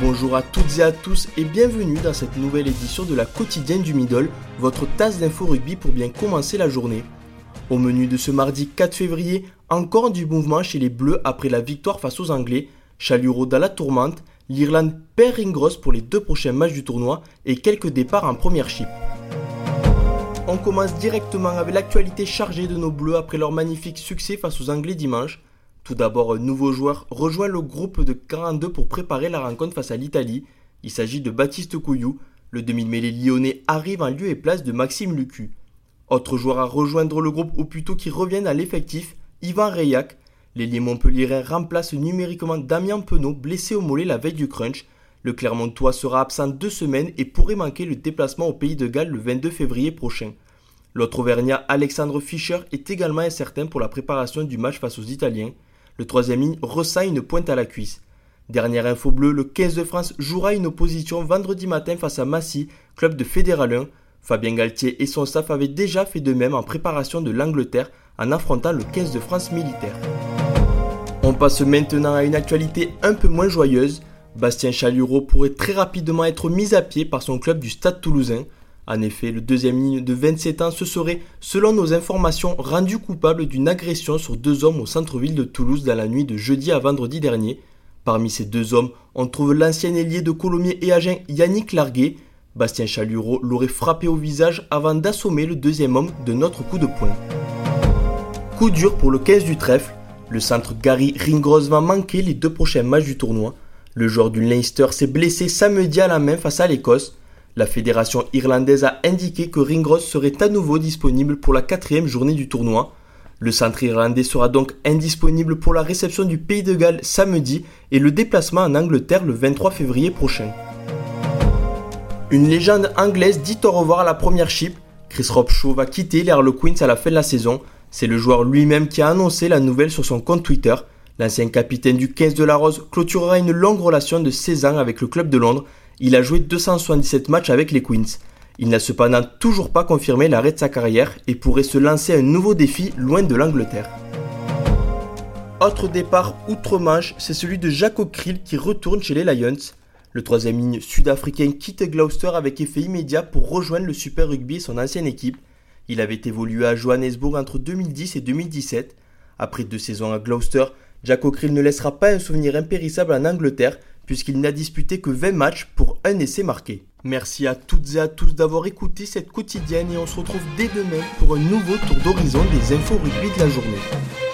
Bonjour à toutes et à tous et bienvenue dans cette nouvelle édition de la quotidienne du Middle, votre tasse d'info rugby pour bien commencer la journée. Au menu de ce mardi 4 février, encore du mouvement chez les Bleus après la victoire face aux Anglais, Chaluro dans la tourmente, l'Irlande perd Ringros pour les deux prochains matchs du tournoi et quelques départs en première chip. On commence directement avec l'actualité chargée de nos Bleus après leur magnifique succès face aux Anglais dimanche. Tout d'abord, un nouveau joueur rejoint le groupe de 42 pour préparer la rencontre face à l'Italie. Il s'agit de Baptiste Couillou. Le demi-mêlée lyonnais arrive en lieu et place de Maxime Lucu. Autre joueur à rejoindre le groupe, ou plutôt qui reviennent à l'effectif, Ivan Reyac. L'ailier montpelliérain remplace numériquement Damien Penaud, blessé au mollet la veille du crunch. Le Clermontois sera absent deux semaines et pourrait manquer le déplacement au Pays de Galles le 22 février prochain. L'autre Auvergnat, Alexandre Fischer, est également incertain pour la préparation du match face aux Italiens. Le troisième ligne ressent une pointe à la cuisse. Dernière info bleue, le 15 de France jouera une opposition vendredi matin face à Massy, club de Fédéral 1. Fabien Galtier et son staff avaient déjà fait de même en préparation de l'Angleterre en affrontant le 15 de France militaire. On passe maintenant à une actualité un peu moins joyeuse. Bastien Chalureau pourrait très rapidement être mis à pied par son club du Stade toulousain. En effet, le deuxième ligne de 27 ans se serait, selon nos informations, rendu coupable d'une agression sur deux hommes au centre-ville de Toulouse dans la nuit de jeudi à vendredi dernier. Parmi ces deux hommes, on trouve l'ancien ailier de Colomiers et Agen Yannick Larguet. Bastien Chalureau l'aurait frappé au visage avant d'assommer le deuxième homme de notre coup de poing. Coup dur pour le 15 du trèfle. Le centre Gary Ringros va les deux prochains matchs du tournoi. Le joueur du Leinster s'est blessé samedi à la main face à l'Écosse. La fédération irlandaise a indiqué que Ringros serait à nouveau disponible pour la quatrième journée du tournoi. Le centre irlandais sera donc indisponible pour la réception du Pays de Galles samedi et le déplacement en Angleterre le 23 février prochain. Une légende anglaise dit au revoir à la première chip. Chris Robshaw va quitter les Harlequins à la fin de la saison. C'est le joueur lui-même qui a annoncé la nouvelle sur son compte Twitter. L'ancien capitaine du 15 de la Rose clôturera une longue relation de 16 ans avec le club de Londres il a joué 277 matchs avec les Queens. Il n'a cependant toujours pas confirmé l'arrêt de sa carrière et pourrait se lancer un nouveau défi loin de l'Angleterre. Autre départ outre-Manche, c'est celui de Jaco Krill qui retourne chez les Lions. Le troisième ligne sud-africain quitte Gloucester avec effet immédiat pour rejoindre le Super Rugby et son ancienne équipe. Il avait évolué à Johannesburg entre 2010 et 2017. Après deux saisons à Gloucester, Jaco Krill ne laissera pas un souvenir impérissable en Angleterre puisqu'il n'a disputé que 20 matchs pour un essai marqué. Merci à toutes et à tous d'avoir écouté cette quotidienne et on se retrouve dès demain pour un nouveau tour d'horizon des infos rugby de la journée.